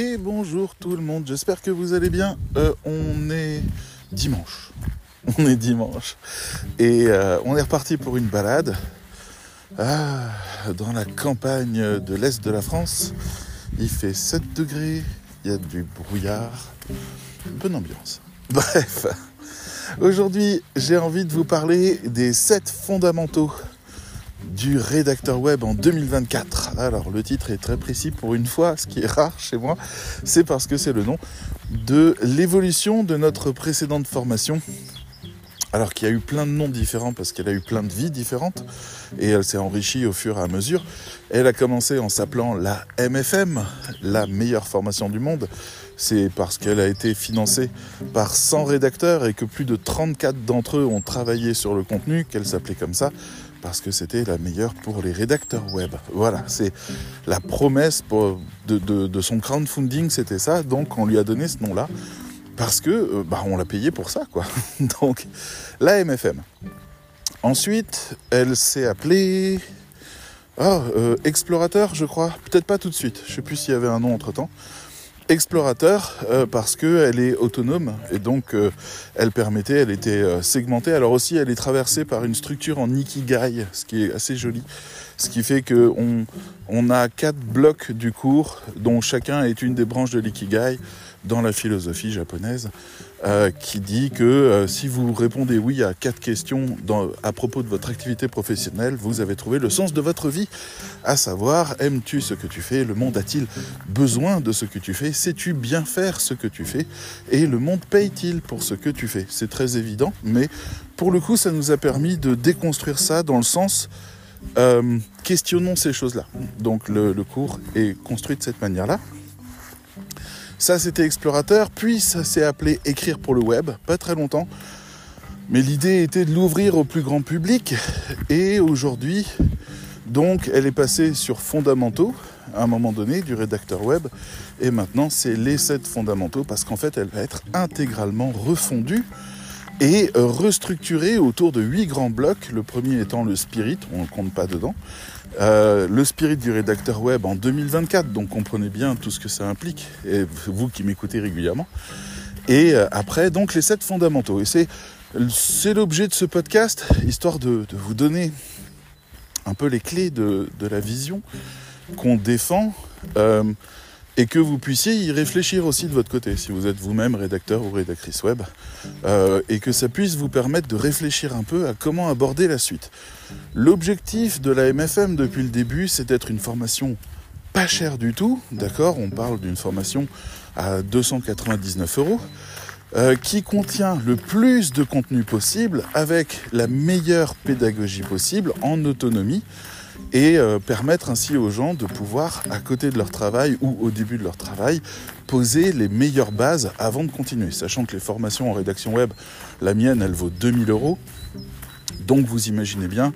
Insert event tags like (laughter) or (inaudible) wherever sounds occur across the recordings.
et bonjour tout le monde, j'espère que vous allez bien. Euh, on est dimanche, (laughs) on est dimanche et euh, on est reparti pour une balade ah, dans la campagne de l'Est de la France. Il fait 7 degrés, il y a du brouillard, bonne ambiance. (laughs) Bref, aujourd'hui j'ai envie de vous parler des 7 fondamentaux du rédacteur web en 2024. Alors le titre est très précis pour une fois, ce qui est rare chez moi, c'est parce que c'est le nom de l'évolution de notre précédente formation. Alors qu'il y a eu plein de noms différents parce qu'elle a eu plein de vies différentes et elle s'est enrichie au fur et à mesure. Elle a commencé en s'appelant la MFM, la meilleure formation du monde. C'est parce qu'elle a été financée par 100 rédacteurs et que plus de 34 d'entre eux ont travaillé sur le contenu qu'elle s'appelait comme ça parce que c'était la meilleure pour les rédacteurs web. Voilà, c'est la promesse de, son crowdfunding, c'était ça. Donc on lui a donné ce nom-là parce que euh, bah, on l'a payé pour ça, quoi. (laughs) Donc la MFM. Ensuite, elle s'est appelée oh, Explorateur, je crois. Peut-être pas tout de suite. Je sais plus s'il y avait un nom entre temps explorateur euh, parce qu'elle est autonome et donc euh, elle permettait, elle était euh, segmentée. Alors aussi, elle est traversée par une structure en ikigai, ce qui est assez joli. Ce qui fait qu'on on a quatre blocs du cours dont chacun est une des branches de l'ikigai dans la philosophie japonaise, euh, qui dit que euh, si vous répondez oui à quatre questions à propos de votre activité professionnelle, vous avez trouvé le sens de votre vie, à savoir aimes-tu ce que tu fais, le monde a-t-il besoin de ce que tu fais, sais-tu bien faire ce que tu fais, et le monde paye-t-il pour ce que tu fais? C'est très évident, mais pour le coup, ça nous a permis de déconstruire ça dans le sens euh, questionnons ces choses-là. Donc le cours est construit de cette manière-là. Ça, c'était Explorateur, puis ça s'est appelé Écrire pour le web, pas très longtemps. Mais l'idée était de l'ouvrir au plus grand public. Et aujourd'hui, donc, elle est passée sur fondamentaux à un moment donné du rédacteur web. Et maintenant, c'est les 7 fondamentaux parce qu'en fait, elle va être intégralement refondue et restructurée autour de 8 grands blocs. Le premier étant le spirit, on ne compte pas dedans. Euh, le spirit du rédacteur web en 2024, donc comprenez bien tout ce que ça implique, et vous qui m'écoutez régulièrement. Et euh, après, donc les sept fondamentaux. Et c'est, l'objet de ce podcast, histoire de, vous donner un peu les clés de, la vision qu'on défend. Euh, et que vous puissiez y réfléchir aussi de votre côté, si vous êtes vous-même rédacteur ou rédactrice web, euh, et que ça puisse vous permettre de réfléchir un peu à comment aborder la suite. L'objectif de la MFM depuis le début, c'est d'être une formation pas chère du tout, d'accord On parle d'une formation à 299 euros. Euh, qui contient le plus de contenu possible avec la meilleure pédagogie possible en autonomie et euh, permettre ainsi aux gens de pouvoir, à côté de leur travail ou au début de leur travail, poser les meilleures bases avant de continuer. Sachant que les formations en rédaction web, la mienne, elle vaut 2000 euros. Donc vous imaginez bien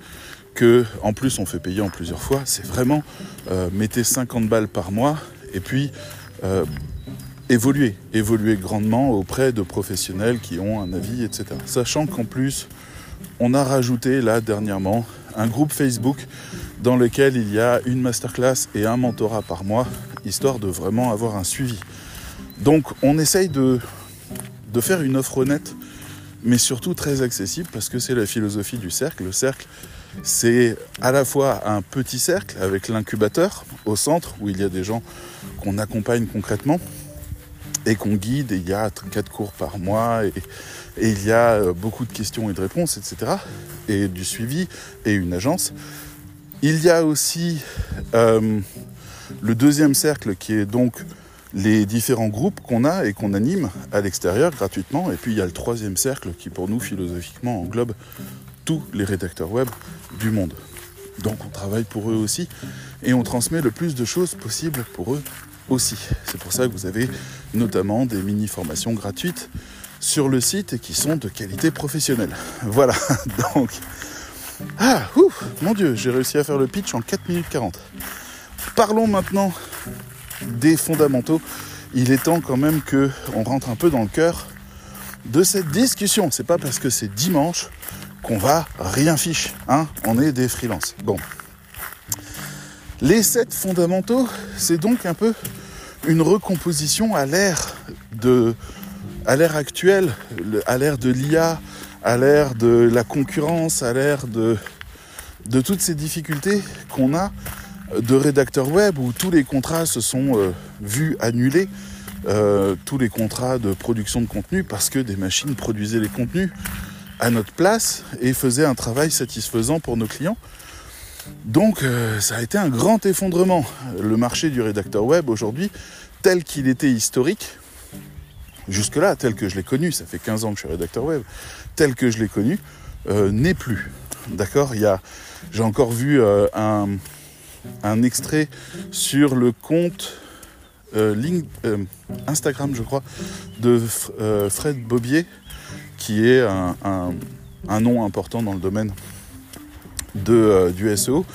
que, en plus, on fait payer en plusieurs fois. C'est vraiment euh, mettez 50 balles par mois et puis euh, évoluer, évoluer grandement auprès de professionnels qui ont un avis, etc. Sachant qu'en plus, on a rajouté là dernièrement un groupe Facebook dans lequel il y a une masterclass et un mentorat par mois, histoire de vraiment avoir un suivi. Donc on essaye de, de faire une offre honnête, mais surtout très accessible, parce que c'est la philosophie du cercle. Le cercle, c'est à la fois un petit cercle avec l'incubateur au centre, où il y a des gens qu'on accompagne concrètement, et qu'on guide, et il y a quatre cours par mois, et, il y a euh, beaucoup de questions et de réponses, etc. Et du suivi, et une agence. Il y a aussi euh, le deuxième cercle qui est donc les différents groupes qu'on a et qu'on anime à l'extérieur gratuitement. Et puis il y a le troisième cercle qui pour nous philosophiquement englobe tous les rédacteurs web du monde. Donc on travaille pour eux aussi et on transmet le plus de choses possibles pour eux aussi. C'est pour ça que vous avez notamment des mini-formations gratuites sur le site et qui sont de qualité professionnelle. (laughs) Voilà, (laughs) donc ah, ouf, mon dieu, j'ai réussi à faire le pitch en 4 minutes 40. Parlons maintenant des fondamentaux. Il est temps quand même que on rentre un peu dans le cœur de cette discussion. C'est pas parce que c'est dimanche qu'on va rien fiche, hein On est des freelances. Bon. Les sept fondamentaux, c'est donc un peu une recomposition à l'ère de à l'ère actuelle, à l'ère de l'IA, à l'ère de la concurrence, à l'ère de, toutes ces difficultés qu'on a de rédacteurs web où tous les contrats se sont euh, vus annulés, euh, tous les contrats de production de contenu parce que des machines produisaient les contenus à notre place et faisaient un travail satisfaisant pour nos clients. Donc euh, ça a été un grand effondrement. Le marché du rédacteur web aujourd'hui, tel qu'il était historique, jusque-là, tel que je l'ai connu, ça fait 15 ans que je suis rédacteur web, tel que je l'ai connu, euh, n'est plus. D'accord? J'ai encore vu euh, un, extrait sur le compte Instagram, je crois, de Fred Bobier, qui est un nom important dans le domaine de, euh, du SEO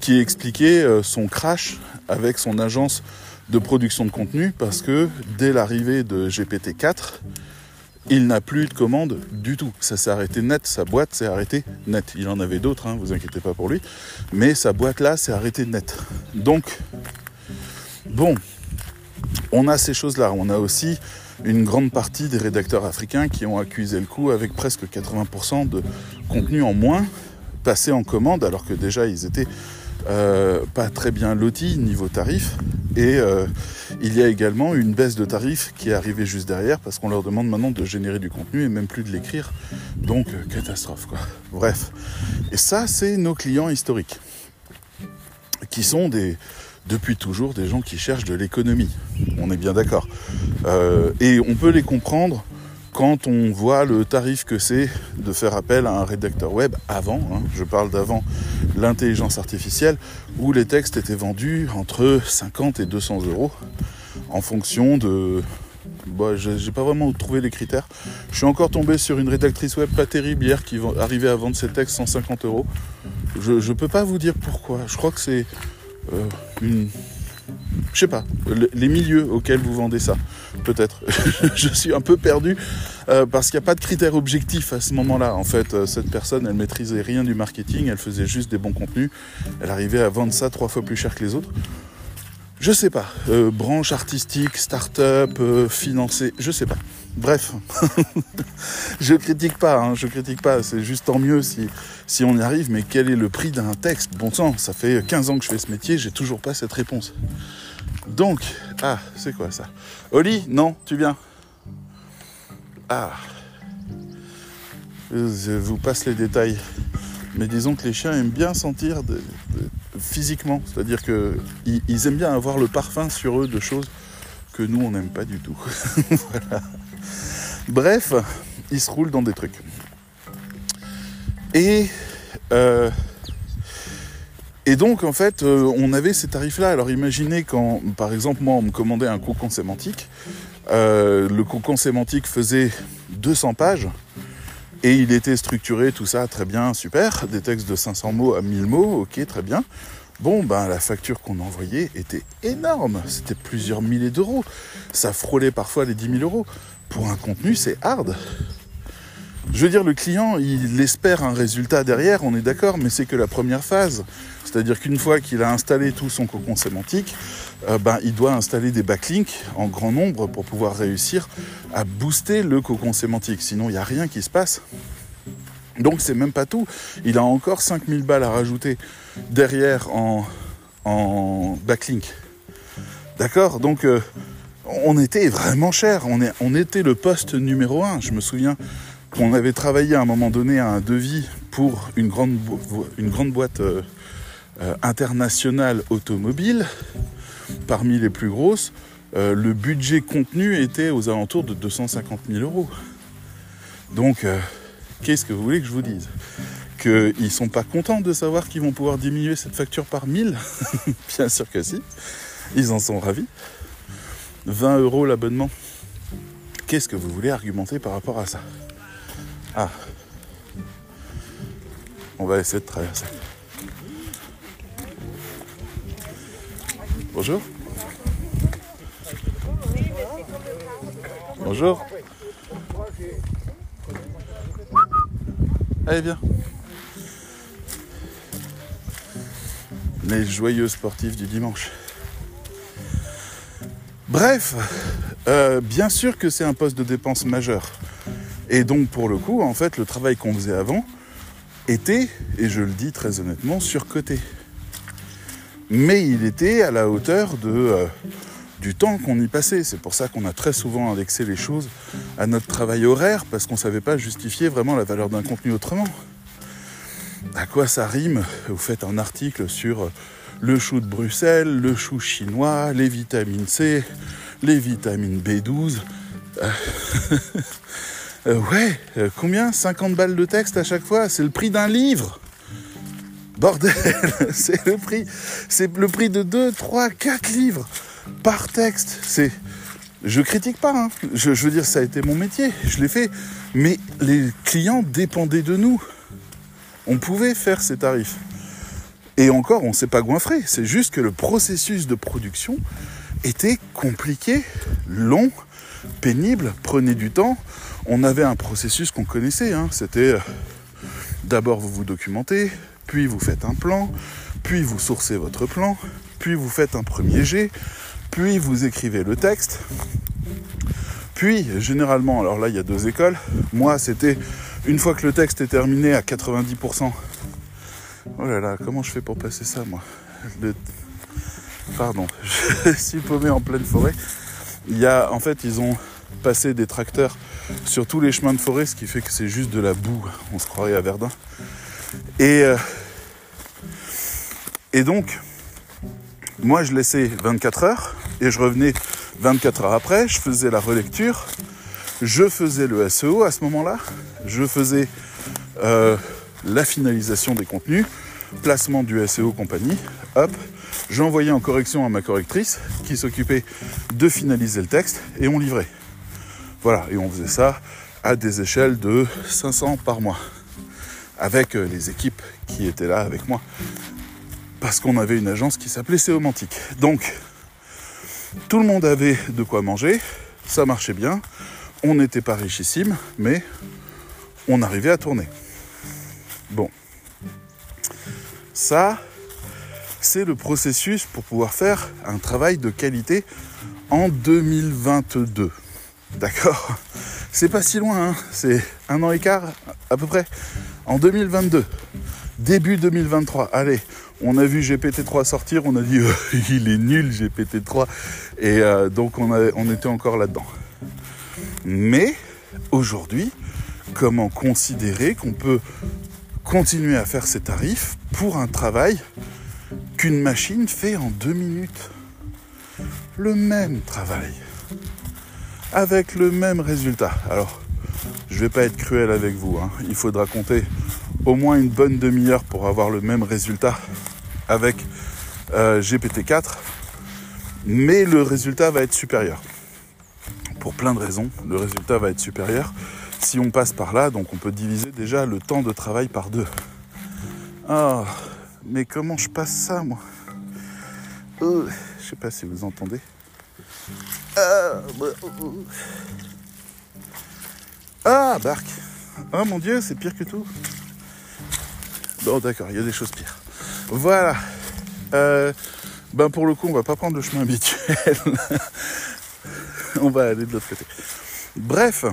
qui expliquait euh, son crash avec son agence de production de contenu parce que dès l'arrivée de GPT-4, il n'a plus de commandes du tout. Ça s'est arrêté net, sa boîte s'est arrêtée net. Il en avait d'autres, hein, vous inquiétez pas pour lui, mais sa boîte là s'est arrêtée net. Donc, bon, on a ces choses-là. On a aussi une grande partie des rédacteurs africains qui ont accusé le coup avec presque 80% de contenu en moins passer en commande alors que déjà ils étaient euh, pas très bien lotis niveau tarif. Et euh, il y a également une baisse de tarifs qui est arrivée juste derrière parce qu'on leur demande maintenant de générer du contenu et même plus de l'écrire. Donc euh, catastrophe quoi. Bref. Et ça c'est nos clients historiques qui sont des depuis toujours des gens qui cherchent de l'économie. On est bien d'accord. et on peut les comprendre quand on voit le tarif que c'est de faire appel à un rédacteur web avant, hein, je parle d'avant l'intelligence artificielle, où les textes étaient vendus entre 50 et 200 euros en fonction de... Bon, j'ai pas vraiment trouvé les critères. Je suis encore tombé sur une rédactrice web pas terrible hier qui arrivait à vendre ses textes 150 euros. Je, ne peux pas vous dire pourquoi. Je crois que c'est euh, une je sais pas, les milieux auxquels vous vendez ça, peut-être. (laughs) je suis un peu perdu euh, parce qu'il n'y a pas de critères objectifs à ce moment-là. En fait, euh, cette personne, elle maîtrisait rien du marketing, elle faisait juste des bons contenus, elle arrivait à vendre ça trois fois plus cher que les autres. Je sais pas, euh, branche artistique, start-up, financée, je sais pas. Bref, (laughs) je critique pas, hein, je critique pas, c'est juste tant mieux si, on y arrive, mais quel est le prix d'un texte? Bon sang, ça fait 15 ans que je fais ce métier, j'ai toujours pas cette réponse. Donc, ah, c'est quoi ça? Oli, non, tu viens? Ah. Je vous passe les détails. Mais disons que les chiens aiment bien sentir physiquement. C'est-à-dire qu'ils ils aiment bien avoir le parfum sur eux de choses que nous, on n'aime pas du tout. (laughs) voilà. Bref, ils se roulent dans des trucs. Et euh, donc, en fait, euh, on avait ces tarifs-là. Alors, imaginez quand, par exemple, moi, on me commandait un cocon sémantique. Euh, le cocon sémantique faisait 200 pages et il était structuré, tout ça, très bien, super. Des textes de 500 mots à 1000 mots, ok, très bien. Bon, ben, la facture qu'on envoyait était énorme. C'était plusieurs milliers d'euros. Ça frôlait parfois les 10 000 euros. Pour un contenu, c'est hard. Je veux dire, le client, il espère un résultat derrière, on est d'accord, mais c'est que la première phase. C'est-à-dire qu'une fois qu'il a installé tout son cocon sémantique, euh, ben, il doit installer des backlinks en grand nombre pour pouvoir réussir à booster le cocon sémantique. Sinon, il n'y a rien qui se passe. Donc, c'est même pas tout. Il a encore 5000 balles à rajouter derrière en, en backlink. D'accord? Donc, euh, on était vraiment cher. On, était le poste numéro un. Je me souviens on avait travaillé à un moment donné à un devis pour une grande, une grande boîte euh, euh, internationale automobile, parmi les plus grosses. Euh, le budget contenu était aux alentours de 250 000 euros. Donc, qu'est-ce que vous voulez que je vous dise? Qu'ils ne sont pas contents de savoir qu'ils vont pouvoir diminuer cette facture par 1000 (laughs) Bien sûr que si. Ils en sont ravis. 20 euros l'abonnement. Qu'est-ce que vous voulez argumenter par rapport à ça? Ah. On va essayer de traverser. Bonjour. Bonjour. Allez, bien. Les joyeux sportifs du dimanche. Bref, euh, bien sûr que c'est un poste de dépense majeur. Et donc pour le coup, en fait, le travail qu'on faisait avant était, et je le dis très honnêtement, surcoté. Mais il était à la hauteur euh, du temps qu'on y passait. C'est pour ça qu'on a très souvent indexé les choses à notre travail horaire, parce qu'on ne savait pas justifier vraiment la valeur d'un contenu autrement. À quoi ça rime Vous faites un article sur le chou de Bruxelles, le chou chinois, les vitamines C, les vitamines B12. Euh, (laughs) ouais, euh, combien? 50 balles de texte à chaque fois? C'est le prix d'un livre Bordel (laughs) C'est le prix C'est le prix de 2, 3, 4 livres par texte. C'est. Je critique pas, hein. je, veux dire, ça a été mon métier, je l'ai fait. Mais les clients dépendaient de nous. On pouvait faire ces tarifs. Et encore, on ne s'est pas goinfré. C'est juste que le processus de production était compliqué, long, pénible, prenait du temps. On avait un processus qu'on connaissait. Hein. C'était euh, d'abord vous vous documentez, puis vous faites un plan, puis vous sourcez votre plan, puis vous faites un premier jet, puis vous écrivez le texte. Puis, généralement, alors là, il y a deux écoles. Moi, c'était une fois que le texte est terminé à 90%. Oh là là, comment je fais pour passer ça, moi Pardon, (laughs) je suis paumé en pleine forêt. Il y a, en fait, ils ont passé des tracteurs sur tous les chemins de forêt, ce qui fait que c'est juste de la boue. On se croirait à Verdun. Et, euh, et donc, moi, je laissais 24 heures et je revenais 24 heures après. Je faisais la relecture. Je faisais le SEO à ce moment-là. Je faisais euh, la finalisation des contenus, placement du SEO compagnie. Hop, J'envoyais en correction à ma correctrice qui s'occupait de finaliser le texte et on livrait. Voilà, et on faisait ça à des échelles de 500 par mois avec euh, les équipes qui étaient là avec moi parce qu'on avait une agence qui s'appelait Séomantique. Donc, tout le monde avait de quoi manger, ça marchait bien, on n'était pas richissime, mais on arrivait à tourner. Bon. Ça, c'est le processus pour pouvoir faire un travail de qualité en 2022. D'accord? C'est pas si loin, hein. c'est un an et quart à peu près. En 2022, début 2023, allez, on a vu GPT-3 sortir, on a dit euh, (laughs) il est nul GPT-3, et euh, donc on, on était encore là-dedans. Mais aujourd'hui, comment considérer qu'on peut continuer à faire ces tarifs pour un travail qu'une machine fait en deux minutes. Le même travail. Avec le même résultat. Alors, je vais pas être cruel avec vous. Hein. Il faudra compter au moins une bonne demi-heure pour avoir le même résultat avec euh, GPT-4. Mais le résultat va être supérieur. Pour plein de raisons, le résultat va être supérieur. Si on passe par là, donc on peut diviser déjà le temps de travail par deux. Ah, mais comment je passe ça, moi? Oh, Je sais pas si vous entendez. Ah, bah, oh, ah Bark Oh mon dieu, c'est pire que tout. Bon, d'accord, il y a des choses pires. Voilà. Euh, ben pour le coup, on va pas prendre le chemin habituel. (laughs) on va aller de l'autre côté. Bref.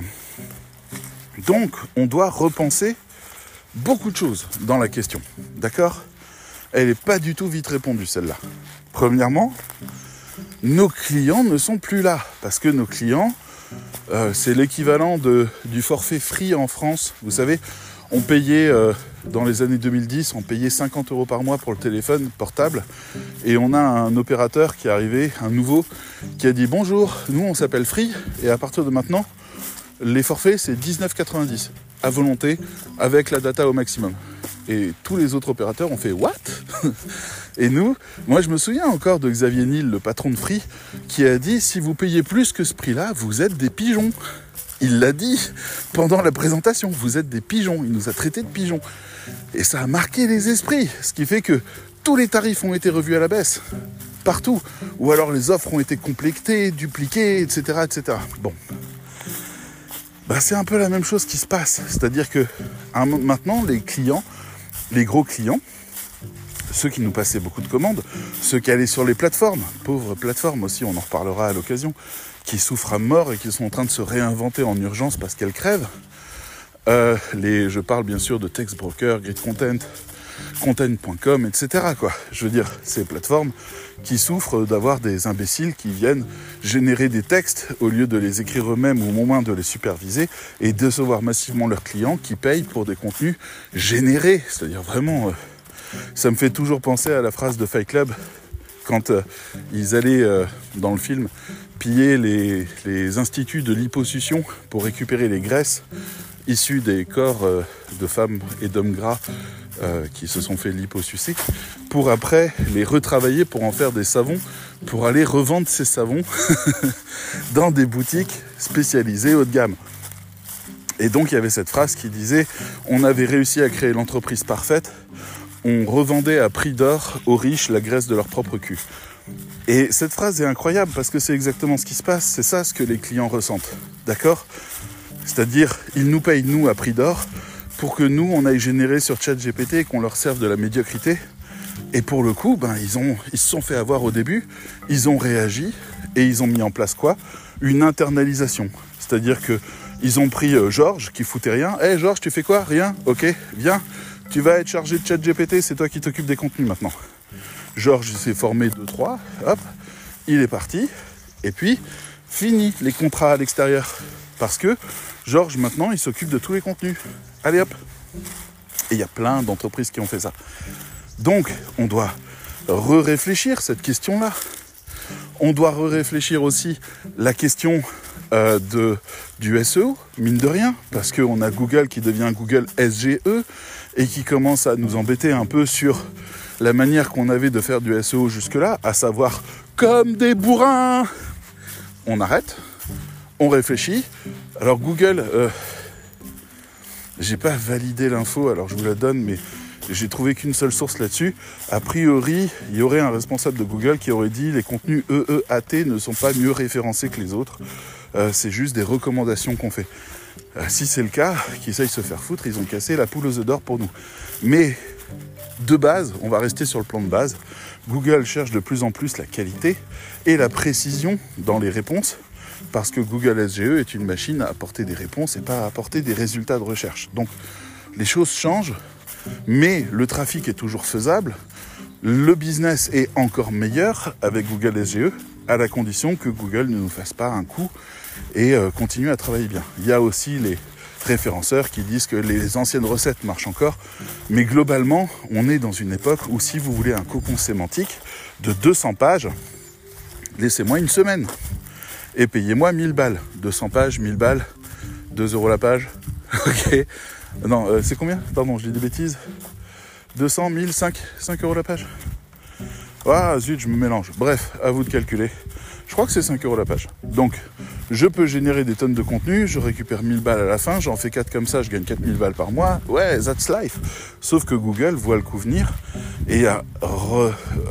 Donc, on doit repenser beaucoup de choses dans la question. D'accord? Elle n'est pas du tout vite répondue, celle-là. Premièrement, nos clients ne sont plus là, parce que nos clients, euh, c'est l'équivalent du forfait free en France. Vous savez, on payait, euh, dans les années 2010, on payait 50 euros par mois pour le téléphone portable, et on a un opérateur qui est arrivé, un nouveau, qui a dit bonjour, nous on s'appelle Free, et à partir de maintenant, les forfaits c'est 19,90 à volonté avec la data au maximum. Et tous les autres opérateurs ont fait What? (laughs) Et nous, moi je me souviens encore de Xavier Niel, le patron de Free, qui a dit si vous payez plus que ce prix-là, vous êtes des pigeons. Il l'a dit pendant la présentation, vous êtes des pigeons. Il nous a traités de pigeons. Et ça a marqué les esprits, ce qui fait que tous les tarifs ont été revus à la baisse, partout. Ou alors les offres ont été complétées, dupliquées, etc. etc. Bon, bah, c'est un peu la même chose qui se passe. C'est-à-dire que maintenant, les clients, les gros clients, ceux qui nous passaient beaucoup de commandes, ceux qui allaient sur les plateformes, pauvres plateformes aussi, on en reparlera à l'occasion, qui souffrent à mort et qui sont en train de se réinventer en urgence parce qu'elles crèvent. Euh, les, je parle bien sûr de Textbroker, Grid Content, content.com, etc. Quoi. Je veux dire, ces plateformes qui souffrent d'avoir des imbéciles qui viennent générer des textes au lieu de les écrire eux-mêmes ou au moins de les superviser et décevoir massivement leurs clients qui payent pour des contenus générés. C'est-à-dire vraiment, euh, ça me fait toujours penser à la phrase de Fight Club quand euh, ils allaient euh, dans le film piller les, les instituts de liposuction pour récupérer les graisses issues des corps de femmes et d'hommes gras euh, qui se sont fait liposucer, pour après les retravailler pour en faire des savons, pour aller revendre ces savons (laughs) dans des boutiques spécialisées haut de gamme. Et donc il y avait cette phrase qui disait on avait réussi à créer l'entreprise parfaite, on revendait à prix d'or aux riches la graisse de leur propre cul. Et cette phrase est incroyable parce que c'est exactement ce qui se passe, c'est ça ce que les clients ressentent. D'accord? C'est-à-dire, ils nous payent nous à prix d'or, pour que nous, on aille générer sur ChatGPT et qu'on leur serve de la médiocrité. Et pour le coup, ben, ils, ont, se sont fait avoir au début, ils ont réagi et ils ont mis en place quoi? Une internalisation. C'est-à-dire que ils ont pris euh, Georges qui foutait rien. Hé hey, Georges, tu fais quoi? Rien? Ok, viens. Tu vas être chargé de ChatGPT, c'est toi qui t'occupes des contenus maintenant. Georges s'est formé 2-3, hop, il est parti. Et puis, fini les contrats à l'extérieur. Parce que Georges, maintenant, il s'occupe de tous les contenus. Allez hop Et il y a plein d'entreprises qui ont fait ça. Donc, on doit re-réfléchir cette question-là. On doit re-réfléchir aussi la question euh, de, du SEO, mine de rien, parce qu'on a Google qui devient Google SGE et qui commence à nous embêter un peu sur la manière qu'on avait de faire du SEO jusque-là, à savoir comme des bourrins. On arrête, on réfléchit. Alors Google, euh, j'ai pas validé l'info, alors je vous la donne, mais j'ai trouvé qu'une seule source là-dessus. A priori, il y aurait un responsable de Google qui aurait dit les contenus EEAT ne sont pas mieux référencés que les autres. Euh, c'est juste des recommandations qu'on fait. Euh, si c'est le cas, qu'ils essayent se faire foutre, ils ont cassé la poule aux œufs d'or pour nous. Mais de base, on va rester sur le plan de base. Google cherche de plus en plus la qualité et la précision dans les réponses parce que Google SGE est une machine à apporter des réponses et pas à apporter des résultats de recherche. Donc les choses changent, mais le trafic est toujours faisable. Le business est encore meilleur avec Google SGE, à la condition que Google ne nous fasse pas un coup et euh, continue à travailler bien. Il y a aussi les référenceurs qui disent que les anciennes recettes marchent encore, mais globalement, on est dans une époque où si vous voulez un cocon sémantique de 200 pages, laissez-moi une semaine et payez-moi 1000 balles. 200 pages, 1000 balles, 2 euros la page. (laughs) ok. Non, euh, c'est combien? Pardon, je dis des bêtises. 200, 1000, 5, 5 euros la page. Ah zut, je me mélange. Bref, à vous de calculer. Je crois que c'est 5 euros la page. Donc, je peux générer des tonnes de contenu, je récupère 1000 balles à la fin, j'en fais 4 comme ça, je gagne 4000 balles par mois. Ouais, that's life. Sauf que Google voit le coup venir et a,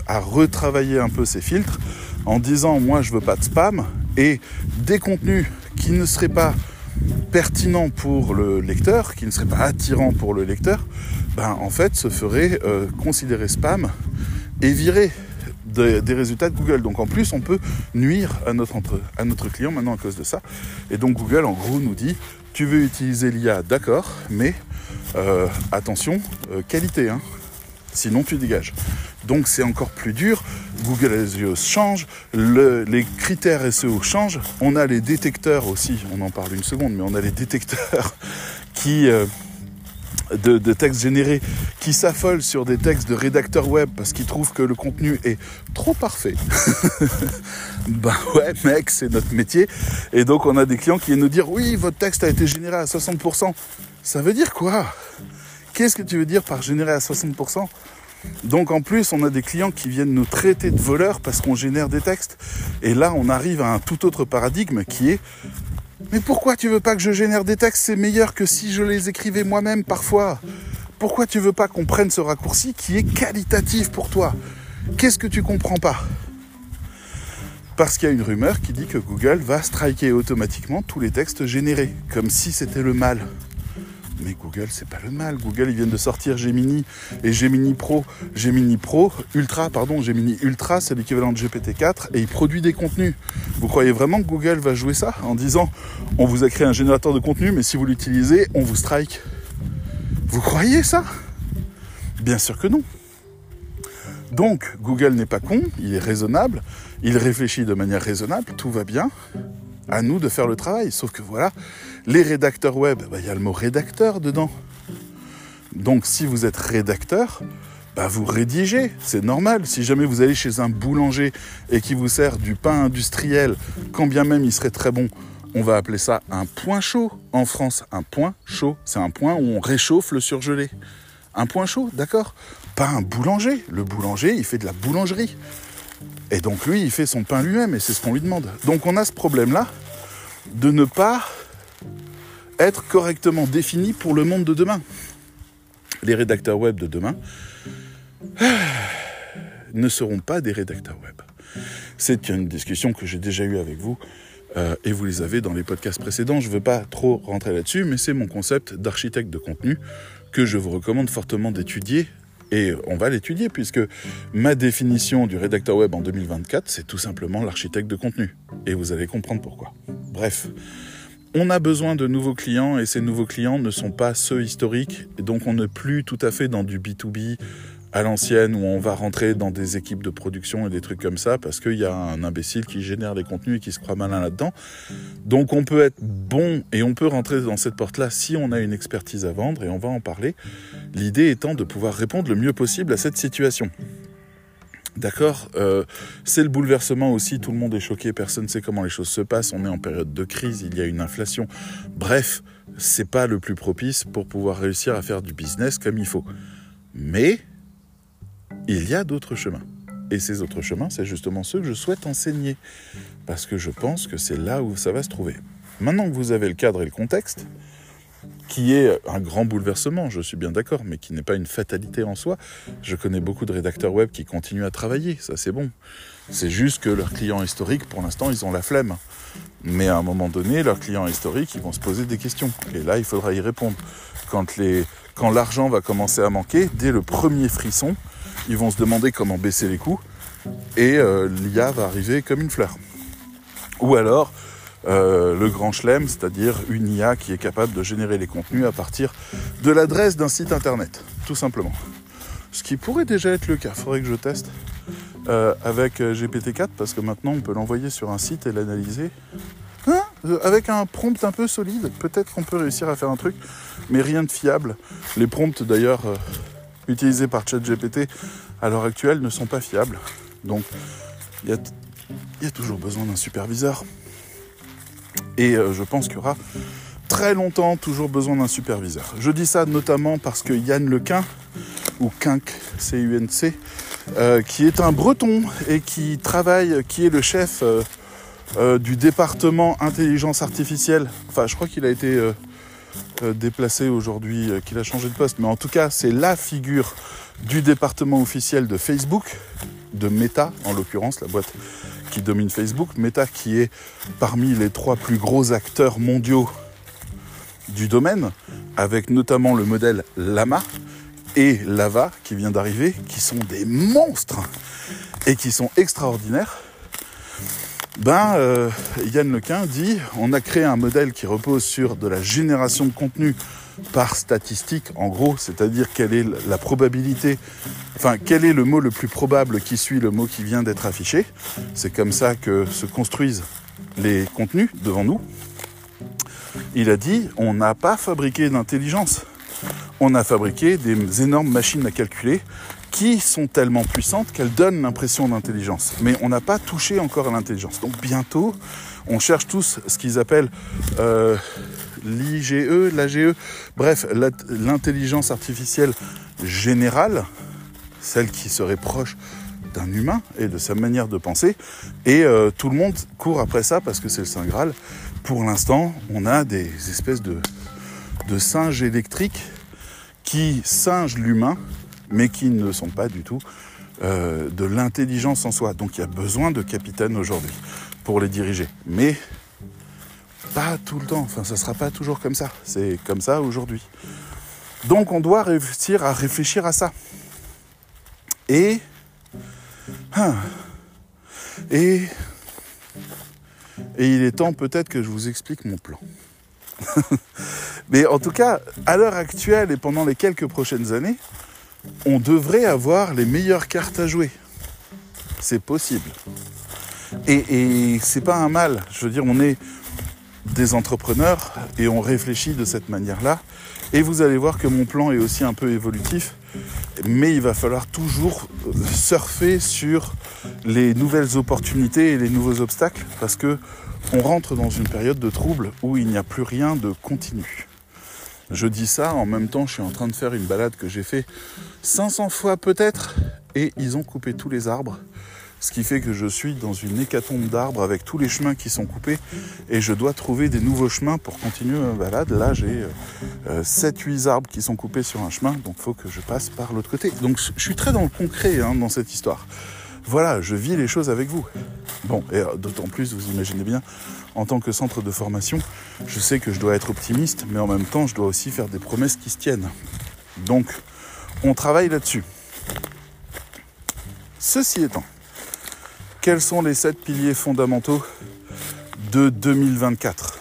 a retravaillé un peu ses filtres en disant moi je veux pas de spam et des contenus qui ne seraient pas pertinents pour le lecteur, qui ne seraient pas attirants pour le lecteur, ben en fait se feraient euh, considérer spam et virer des résultats de Google. Donc en plus on peut nuire à notre, client maintenant à cause de ça. Et donc Google en gros nous dit tu veux utiliser l'IA, d'accord, mais euh, attention, euh, qualité, hein, sinon tu dégages. Donc c'est encore plus dur. Google SEO change, les critères SEO changent. On a les détecteurs aussi, on en parle une seconde, mais on a les détecteurs (laughs) qui euh, de, textes générés qui s'affolent sur des textes de rédacteurs web parce qu'ils trouvent que le contenu est trop parfait. (laughs) ben ouais mec, c'est notre métier. Et donc on a des clients qui viennent nous dire oui, votre texte a été généré à 60%. Ça veut dire quoi? Qu'est-ce que tu veux dire par généré à 60% donc en plus, on a des clients qui viennent nous traiter de voleurs parce qu'on génère des textes. Et là, on arrive à un tout autre paradigme qui est Mais pourquoi tu veux pas que je génère des textes? C'est meilleur que si je les écrivais moi-même parfois. Pourquoi tu veux pas qu'on prenne ce raccourci qui est qualitatif pour toi? Qu'est-ce que tu comprends pas? Parce qu'il y a une rumeur qui dit que Google va striker automatiquement tous les textes générés, comme si c'était le mal. Mais Google, c'est pas le mal. Google, ils viennent de sortir Gemini et Gemini Pro. Gemini Pro, Ultra, pardon, Gemini Ultra, c'est l'équivalent de GPT-4 et il produit des contenus. Vous croyez vraiment que Google va jouer ça en disant on vous a créé un générateur de contenu, mais si vous l'utilisez, on vous strike Vous croyez ça? Bien sûr que non. Donc, Google n'est pas con, il est raisonnable, il réfléchit de manière raisonnable, tout va bien. À nous de faire le travail. Sauf que voilà, les rédacteurs web, bah, il y a le mot rédacteur dedans. Donc si vous êtes rédacteur, bah, vous rédigez, c'est normal. Si jamais vous allez chez un boulanger et qui vous sert du pain industriel, quand bien même il serait très bon, on va appeler ça un point chaud en France. Un point chaud, c'est un point où on réchauffe le surgelé. Un point chaud, d'accord? Pas un boulanger. Le boulanger, il fait de la boulangerie. Et donc lui, il fait son pain lui-même et c'est ce qu'on lui demande. Donc on a ce problème-là de ne pas être correctement défini pour le monde de demain. Les rédacteurs web de demain (sighs) ne seront pas des rédacteurs web. C'est une discussion que j'ai déjà eue avec vous euh, et vous les avez dans les podcasts précédents. Je ne veux pas trop rentrer là-dessus, mais c'est mon concept d'architecte de contenu que je vous recommande fortement d'étudier. Et on va l'étudier puisque ma définition du rédacteur web en 2024, c'est tout simplement l'architecte de contenu. Et vous allez comprendre pourquoi. Bref, on a besoin de nouveaux clients et ces nouveaux clients ne sont pas ceux historiques. Et donc on n'est plus tout à fait dans du B2B à l'ancienne où on va rentrer dans des équipes de production et des trucs comme ça parce qu'il y a un imbécile qui génère des contenus et qui se croit malin là-dedans. Donc on peut être bon et on peut rentrer dans cette porte-là si on a une expertise à vendre et on va en parler. L'idée étant de pouvoir répondre le mieux possible à cette situation. D'accord euh, C'est le bouleversement aussi, tout le monde est choqué, personne ne sait comment les choses se passent, on est en période de crise, il y a une inflation. Bref, c'est pas le plus propice pour pouvoir réussir à faire du business comme il faut. Mais il y a d'autres chemins. Et ces autres chemins, c'est justement ceux que je souhaite enseigner. Parce que je pense que c'est là où ça va se trouver. Maintenant que vous avez le cadre et le contexte, qui est un grand bouleversement, je suis bien d'accord, mais qui n'est pas une fatalité en soi. Je connais beaucoup de rédacteurs web qui continuent à travailler, ça c'est bon. C'est juste que leurs clients historiques, pour l'instant, ils ont la flemme. Mais à un moment donné, leurs clients historiques, ils vont se poser des questions. Et là, il faudra y répondre. Quand, l'argent va commencer à manquer, dès le premier frisson, ils vont se demander comment baisser les coûts. Et euh, l'IA va arriver comme une fleur. Ou alors, euh, le grand chelem, c'est-à-dire une IA qui est capable de générer les contenus à partir de l'adresse d'un site internet, tout simplement. Ce qui pourrait déjà être le cas, faudrait que je teste euh, avec euh, GPT-4 parce que maintenant on peut l'envoyer sur un site et l'analyser. Hein? Avec un prompt un peu solide, peut-être qu'on peut réussir à faire un truc, mais rien de fiable. Les prompts d'ailleurs utilisés par ChatGPT à l'heure actuelle ne sont pas fiables. Donc il y a toujours besoin d'un superviseur. Et euh, je pense qu'il y aura très longtemps toujours besoin d'un superviseur. Je dis ça notamment parce que Yann Lequin, ou Quinc, C-U-N-C, euh, qui est un breton et qui travaille, qui est le chef euh, du département intelligence artificielle. Enfin, je crois qu'il a été déplacé aujourd'hui, qu'il a changé de poste, mais en tout cas, c'est la figure du département officiel de Facebook, de Meta en l'occurrence, la boîte qui domine Facebook, Meta qui est parmi les trois plus gros acteurs mondiaux du domaine, avec notamment le modèle Lama et Lava qui vient d'arriver, qui sont des monstres et qui sont extraordinaires. Ben, euh, Yann Lequin dit on a créé un modèle qui repose sur de la génération de contenu par statistique, en gros, c'est-à-dire quelle est la probabilité, enfin quel est le mot le plus probable qui suit le mot qui vient d'être affiché. C'est comme ça que se construisent les contenus devant nous. Il a dit, on n'a pas fabriqué d'intelligence, on a fabriqué des énormes machines à calculer qui sont tellement puissantes qu'elles donnent l'impression d'intelligence. Mais on n'a pas touché encore à l'intelligence. Donc bientôt, on cherche tous ce qu'ils appellent euh, l'IGE, l'AGE, bref, l'intelligence artificielle générale, celle qui serait proche d'un humain et de sa manière de penser. Et euh, tout le monde court après ça parce que c'est le Saint Graal. Pour l'instant, on a des espèces de, de singes électriques qui singent l'humain, mais qui ne sont pas du tout euh, de l'intelligence en soi. Donc il y a besoin de capitaines aujourd'hui pour les diriger. Mais pas tout le temps, enfin ça sera pas toujours comme ça, c'est comme ça aujourd'hui. Donc on doit réussir à réfléchir à ça. Et... Hein, et... Et il est temps peut-être que je vous explique mon plan. (laughs) Mais en tout cas, à l'heure actuelle et pendant les quelques prochaines années, on devrait avoir les meilleures cartes à jouer. C'est possible. Et, c'est pas un mal. Je veux dire, on est des entrepreneurs et on réfléchit de cette manière-là. Et vous allez voir que mon plan est aussi un peu évolutif, mais il va falloir toujours surfer sur les nouvelles opportunités et les nouveaux obstacles parce que on rentre dans une période de trouble où il n'y a plus rien de continu. Je dis ça en même temps, je suis en train de faire une balade que j'ai fait 500 fois peut-être, et ils ont coupé tous les arbres. Ce qui fait que je suis dans une hécatombe d'arbres avec tous les chemins qui sont coupés et je dois trouver des nouveaux chemins pour continuer ma balade. Là, j'ai 7-8 euh, arbres qui sont coupés sur un chemin, donc il faut que je passe par l'autre côté. Donc je suis très dans le concret hein, dans cette histoire. Voilà, je vis les choses avec vous. Bon, et euh, d'autant plus, vous imaginez bien, en tant que centre de formation, je sais que je dois être optimiste, mais en même temps, je dois aussi faire des promesses qui se tiennent. Donc, on travaille là-dessus. Ceci étant, quels sont les sept piliers fondamentaux de 2024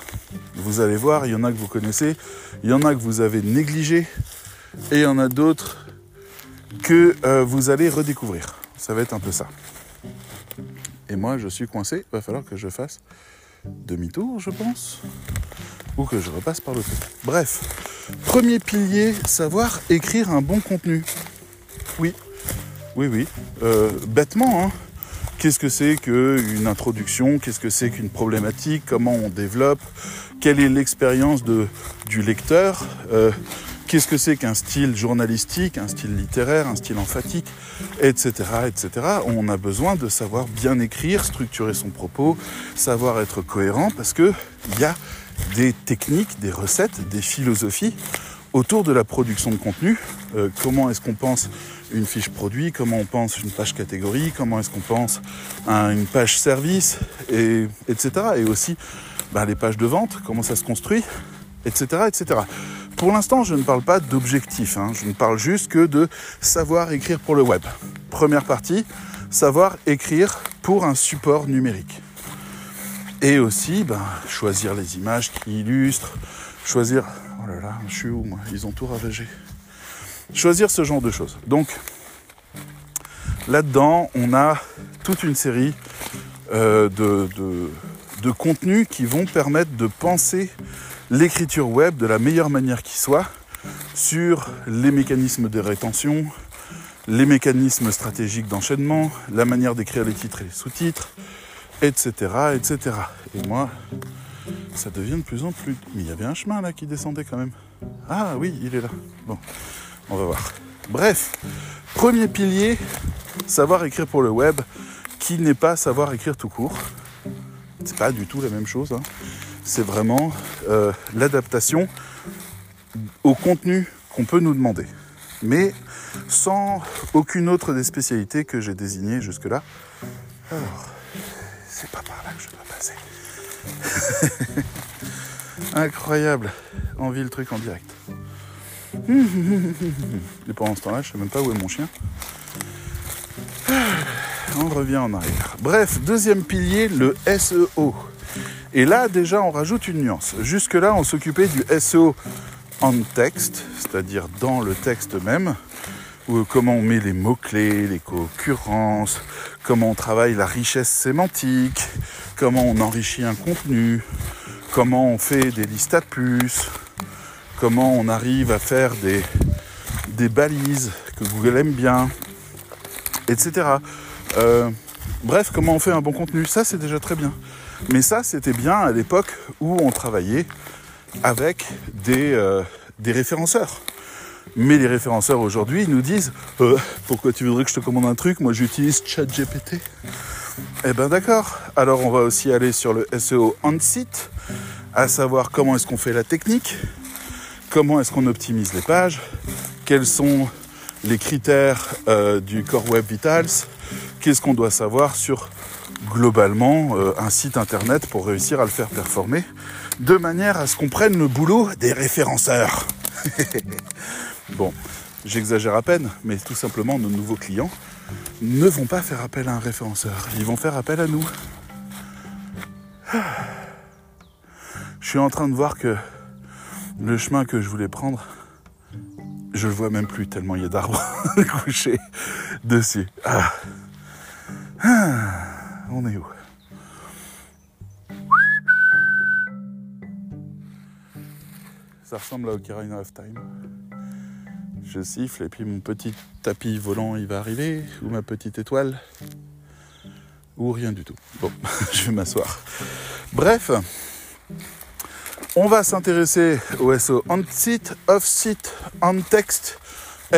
Vous allez voir, il y en a que vous connaissez, il y en a que vous avez négligé, et il y en a d'autres que euh, vous allez redécouvrir. Ça va être un peu ça. Et moi, je suis coincé, il va falloir que je fasse demi-tour, je pense, ou que je repasse par le côté. Bref, premier pilier, savoir écrire un bon contenu. Oui, oui, oui. Euh, bêtement, hein. Qu'est-ce que c'est qu'une introduction? Qu'est-ce que c'est qu'une problématique? Comment on développe? Quelle est l'expérience du lecteur? Euh, Qu'est-ce que c'est qu'un style journalistique, un style littéraire, un style emphatique, etc., etc. On a besoin de savoir bien écrire, structurer son propos, savoir être cohérent, parce que il y a des techniques, des recettes, des philosophies autour de la production de contenu. Euh, comment est-ce qu'on pense une fiche produit, comment on pense une page catégorie, comment est-ce qu'on pense une page service, et, etc. Et aussi ben, les pages de vente, comment ça se construit, etc. etc. Pour l'instant, je ne parle pas d'objectif, hein. je ne parle juste que de savoir écrire pour le web. Première partie, savoir écrire pour un support numérique. Et aussi, ben, choisir les images qui illustrent, choisir... Oh là là, je suis où moi? Ils ont tout ravagé. Choisir ce genre de choses. Donc, là-dedans, on a toute une série euh, de, de, de contenus qui vont permettre de penser l'écriture web de la meilleure manière qui soit sur les mécanismes de rétention, les mécanismes stratégiques d'enchaînement, la manière d'écrire les titres et les sous-titres, etc., etc. Et moi, ça devient de plus en plus... Mais il y avait un chemin là qui descendait quand même. Ah oui, il est là. Bon, on va voir. Bref, premier pilier, savoir écrire pour le web, qui n'est pas savoir écrire tout court. C'est pas du tout la même chose. Hein c'est vraiment euh, l'adaptation au contenu qu'on peut nous demander. Mais sans aucune autre des spécialités que j'ai désignées jusque-là. Alors, c'est pas par là que je dois passer. (laughs) Incroyable. On vit le truc en direct. (laughs) Et pendant ce temps-là, je sais même pas où est mon chien. (sighs) On revient en arrière. Bref, deuxième pilier, le SEO. Et là, déjà, on rajoute une nuance. Jusque-là, on s'occupait du SEO en texte, c'est-à-dire dans le texte même, où, comment on met les mots-clés, les concurrences, comment on travaille la richesse sémantique, comment on enrichit un contenu, comment on fait des listes à puces, comment on arrive à faire des, balises que Google aime bien, etc. Euh, bref, comment on fait un bon contenu, ça c'est déjà très bien. Mais ça, c'était bien à l'époque où on travaillait avec des, euh, référenceurs. Mais les référenceurs aujourd'hui nous disent euh, Pourquoi tu voudrais que je te commande un truc? Moi j'utilise ChatGPT. Eh ben d'accord. Alors on va aussi aller sur le SEO on-site, à savoir comment est-ce qu'on fait la technique, comment est-ce qu'on optimise les pages, quels sont les critères euh, du Core Web Vitals, qu'est-ce qu'on doit savoir sur globalement euh, un site internet pour réussir à le faire performer de manière à ce qu'on prenne le boulot des référenceurs. (laughs) bon, j'exagère à peine, mais tout simplement nos nouveaux clients ne vont pas faire appel à un référenceur, ils vont faire appel à nous. (sighs) Je suis en train de voir que le chemin que je voulais prendre, je le vois même plus tellement il y a d'arbres (laughs) couchés dessus. Ah. Ah. On est où? Ça ressemble à Ocarina of Time. Je siffle et puis mon petit tapis volant il va arriver, ou ma petite étoile, ou rien du tout. Bon, (laughs) je vais m'asseoir. Bref, on va s'intéresser au SEO on-site, off-site, on-text,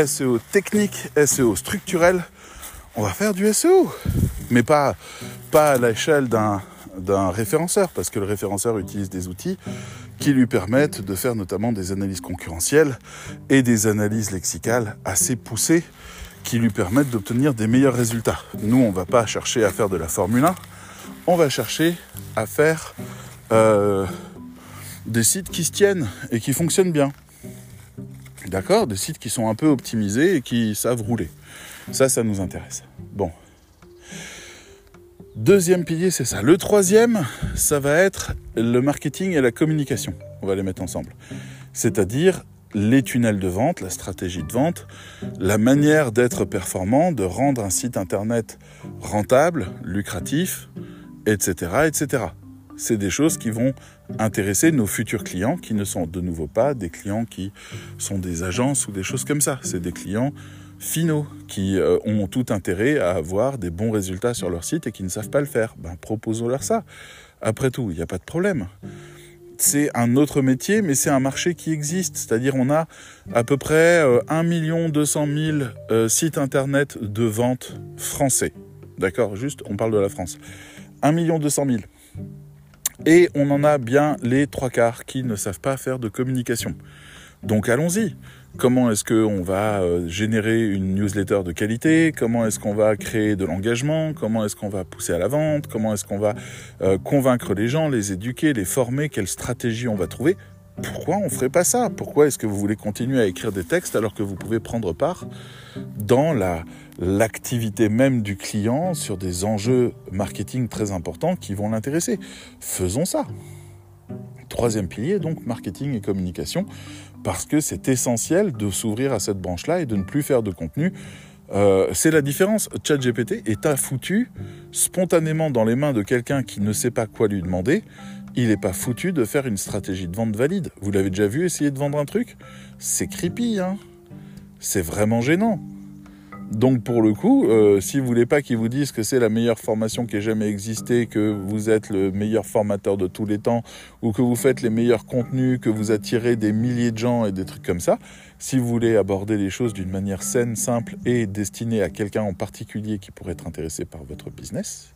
SEO technique, SEO structurel. On va faire du SEO, mais pas, pas à l'échelle d'un référenceur, parce que le référenceur utilise des outils qui lui permettent de faire notamment des analyses concurrentielles et des analyses lexicales assez poussées qui lui permettent d'obtenir des meilleurs résultats. Nous, on ne va pas chercher à faire de la Formule 1, on va chercher à faire euh, des sites qui se tiennent et qui fonctionnent bien. D'accord? Des sites qui sont un peu optimisés et qui savent rouler. Ça, ça nous intéresse. Bon. Deuxième pilier, c'est ça. Le troisième, ça va être le marketing et la communication. On va les mettre ensemble. C'est-à-dire les tunnels de vente, la stratégie de vente, la manière d'être performant, de rendre un site internet rentable, lucratif, etc., etc. C'est des choses qui vont intéresser nos futurs clients, qui ne sont de nouveau pas des clients qui sont des agences ou des choses comme ça. C'est des clients finaux qui euh, ont tout intérêt à avoir des bons résultats sur leur site et qui ne savent pas le faire. Ben, proposons-leur ça. Après tout, il n'y a pas de problème. C'est un autre métier, mais c'est un marché qui existe. C'est-à-dire, on a à peu près 1 200 000 sites internet de vente français. D'accord? Juste, on parle de la France. 1 200 000. Et on en a bien les trois quarts qui ne savent pas faire de communication. Donc allons-y. Comment est-ce qu'on va euh, générer une newsletter de qualité? Comment est-ce qu'on va créer de l'engagement? Comment est-ce qu'on va pousser à la vente? Comment est-ce qu'on va euh, convaincre les gens, les éduquer, les former? Quelle stratégie on va trouver? Pourquoi on ne ferait pas ça? Pourquoi est-ce que vous voulez continuer à écrire des textes alors que vous pouvez prendre part dans la, l'activité même du client sur des enjeux marketing très importants qui vont l'intéresser? Faisons ça. Troisième pilier, donc marketing et communication parce que c'est essentiel de s'ouvrir à cette branche-là et de ne plus faire de contenu. Euh, c'est la différence. ChatGPT est à foutu spontanément dans les mains de quelqu'un qui ne sait pas quoi lui demander. Il n'est pas foutu de faire une stratégie de vente valide. Vous l'avez déjà vu essayer de vendre un truc? C'est creepy, hein? C'est vraiment gênant. Donc pour le coup, euh, si vous voulez pas qu'ils vous disent que c'est la meilleure formation qui ait jamais existé, que vous êtes le meilleur formateur de tous les temps, ou que vous faites les meilleurs contenus, que vous attirez des milliers de gens et des trucs comme ça, si vous voulez aborder les choses d'une manière saine, simple et destinée à quelqu'un en particulier qui pourrait être intéressé par votre business,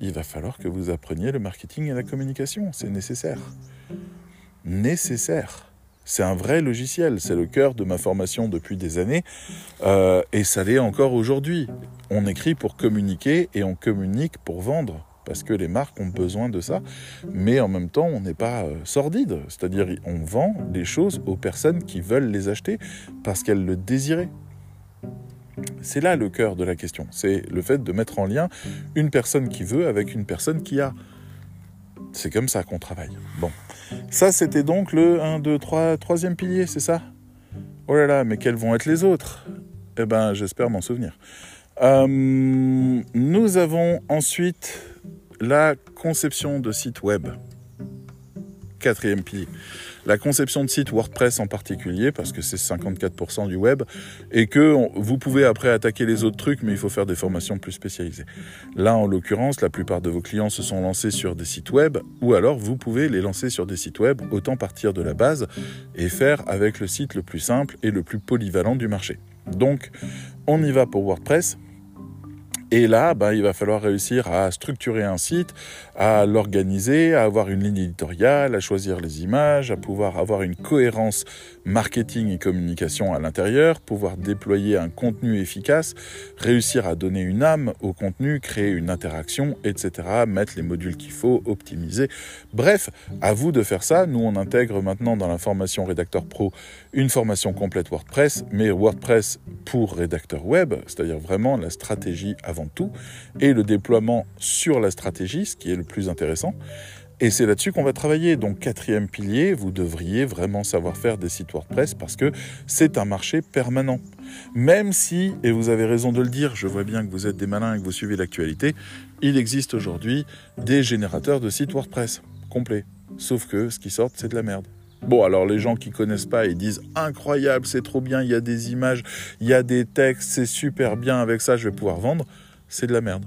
il va falloir que vous appreniez le marketing et la communication. C'est nécessaire. Nécessaire. C'est un vrai logiciel, c'est le cœur de ma formation depuis des années, euh, et ça l'est encore aujourd'hui. On écrit pour communiquer et on communique pour vendre, parce que les marques ont besoin de ça, mais en même temps, on n'est pas euh, sordide, c'est-à-dire on vend les choses aux personnes qui veulent les acheter parce qu'elles le désiraient. C'est là le cœur de la question, c'est le fait de mettre en lien une personne qui veut avec une personne qui a. C'est comme ça qu'on travaille. Bon. Ça, c'était donc le 1, 2, 3, troisième pilier, c'est ça? Oh là là, mais quels vont être les autres? Eh ben, j'espère m'en souvenir. Euh, nous avons ensuite la conception de site web. Quatrième pilier la conception de site WordPress en particulier, parce que c'est 54% du web, et que vous pouvez après attaquer les autres trucs, mais il faut faire des formations plus spécialisées. Là, en l'occurrence, la plupart de vos clients se sont lancés sur des sites web, ou alors vous pouvez les lancer sur des sites web, autant partir de la base et faire avec le site le plus simple et le plus polyvalent du marché. Donc, on y va pour WordPress. Et là, ben, il va falloir réussir à structurer un site, à l'organiser, à avoir une ligne éditoriale, à choisir les images, à pouvoir avoir une cohérence marketing et communication à l'intérieur, pouvoir déployer un contenu efficace, réussir à donner une âme au contenu, créer une interaction, etc., mettre les modules qu'il faut, optimiser. Bref, à vous de faire ça. Nous, on intègre maintenant dans la formation Rédacteur Pro une formation complète WordPress, mais WordPress pour rédacteur web, c'est-à-dire vraiment la stratégie avant tout, et le déploiement sur la stratégie, ce qui est le plus intéressant. Et c'est là-dessus qu'on va travailler. Donc quatrième pilier, vous devriez vraiment savoir faire des sites WordPress parce que c'est un marché permanent. Même si, et vous avez raison de le dire, je vois bien que vous êtes des malins et que vous suivez l'actualité, il existe aujourd'hui des générateurs de sites WordPress complets. Sauf que ce qui sort, c'est de la merde. Bon, alors les gens qui connaissent pas, ils disent incroyable, c'est trop bien, il y a des images, il y a des textes, c'est super bien, avec ça je vais pouvoir vendre. C'est de la merde.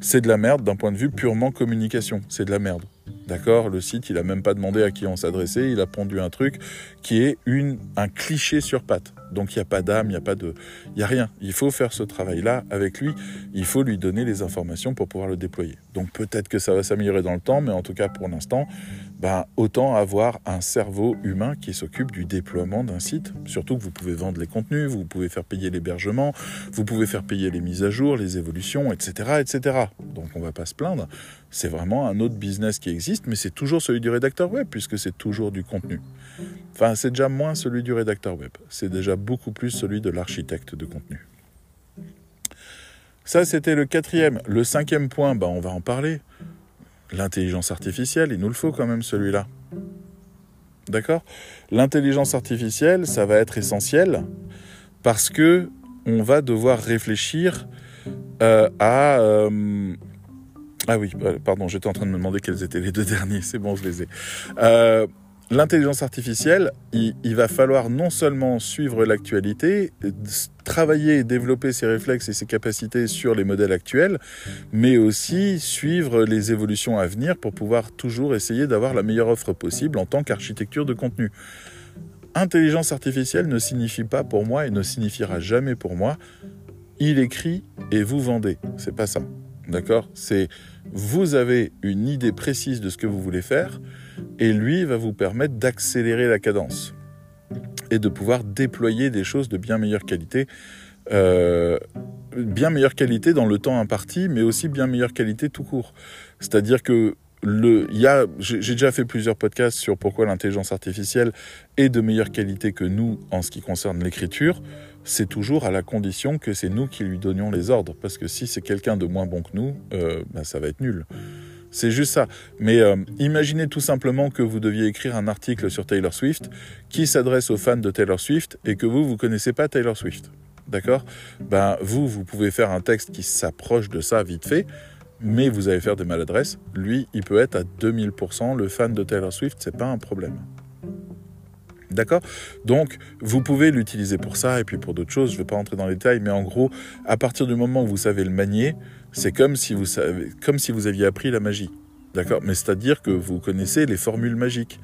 C'est de la merde d'un point de vue purement communication. C'est de la merde. D'accord? Le site, il a même pas demandé à qui on s'adressait, il a pondu un truc qui est une, un cliché sur patte. Donc il n'y a pas d'âme, il n'y a pas de. Il n'y a rien. Il faut faire ce travail-là avec lui. Il faut lui donner les informations pour pouvoir le déployer. Donc peut-être que ça va s'améliorer dans le temps, mais en tout cas pour l'instant, ben, autant avoir un cerveau humain qui s'occupe du déploiement d'un site. Surtout que vous pouvez vendre les contenus, vous pouvez faire payer l'hébergement, vous pouvez faire payer les mises à jour, les évolutions, etc. etc. Donc on ne va pas se plaindre. C'est vraiment un autre business qui existe, mais c'est toujours celui du rédacteur web, puisque c'est toujours du contenu. Enfin, c'est déjà moins celui du rédacteur web. C'est déjà beaucoup plus celui de l'architecte de contenu. Ça, c'était le quatrième. Le cinquième point, bah, on va en parler. L'intelligence artificielle, il nous le faut quand même celui-là. D'accord? L'intelligence artificielle, ça va être essentiel parce que on va devoir réfléchir euh, à... Euh, ah oui, euh, pardon, j'étais en train de me demander quels étaient les deux (laughs) derniers. C'est bon, je les ai l'intelligence artificielle, il, va falloir non seulement suivre l'actualité, travailler et développer ses réflexes et ses capacités sur les modèles actuels, mais aussi suivre les évolutions à venir pour pouvoir toujours essayer d'avoir la meilleure offre possible en tant qu'architecture de contenu. Intelligence artificielle ne signifie pas pour moi et ne signifiera jamais pour moi il écrit et vous vendez. C'est pas ça. D'accord? C'est vous avez une idée précise de ce que vous voulez faire et lui va vous permettre d'accélérer la cadence et de pouvoir déployer des choses de bien meilleure qualité. Euh, bien meilleure qualité dans le temps imparti, mais aussi bien meilleure qualité tout court. C'est-à-dire que le, y a, j'ai déjà fait plusieurs podcasts sur pourquoi l'intelligence artificielle est de meilleure qualité que nous en ce qui concerne l'écriture. C'est toujours à la condition que c'est nous qui lui donnions les ordres, parce que si c'est quelqu'un de moins bon que nous, euh, ben ça va être nul. C'est juste ça. Mais euh, imaginez tout simplement que vous deviez écrire un article sur Taylor Swift qui s'adresse aux fans de Taylor Swift et que vous, vous connaissez pas Taylor Swift. D'accord? Ben, vous, vous pouvez faire un texte qui s'approche de ça vite fait, mais vous allez faire des maladresses. Lui, il peut être à 2000%. Le fan de Taylor Swift, c'est pas un problème. D'accord? Donc, vous pouvez l'utiliser pour ça et puis pour d'autres choses. Je ne vais pas rentrer dans les détails, mais en gros, à partir du moment où vous savez le manier, c'est comme si vous savez, comme si vous aviez appris la magie. D'accord? Mais c'est-à-dire que vous connaissez les formules magiques.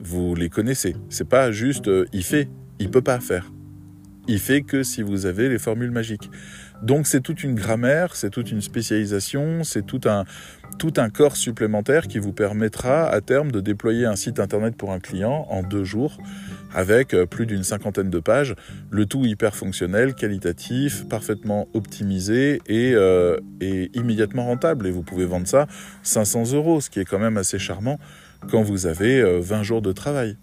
Vous les connaissez. C'est pas juste euh, il fait, il peut pas faire. Il fait que si vous avez les formules magiques. Donc c'est toute une grammaire, c'est toute une spécialisation, c'est tout un, corps supplémentaire qui vous permettra à terme de déployer un site internet pour un client en deux jours avec euh, plus d'une cinquantaine de pages, le tout hyper fonctionnel, qualitatif, parfaitement optimisé et, euh, et immédiatement rentable. Et vous pouvez vendre ça 500 euros, ce qui est quand même assez charmant quand vous avez 20 euh, jours de travail.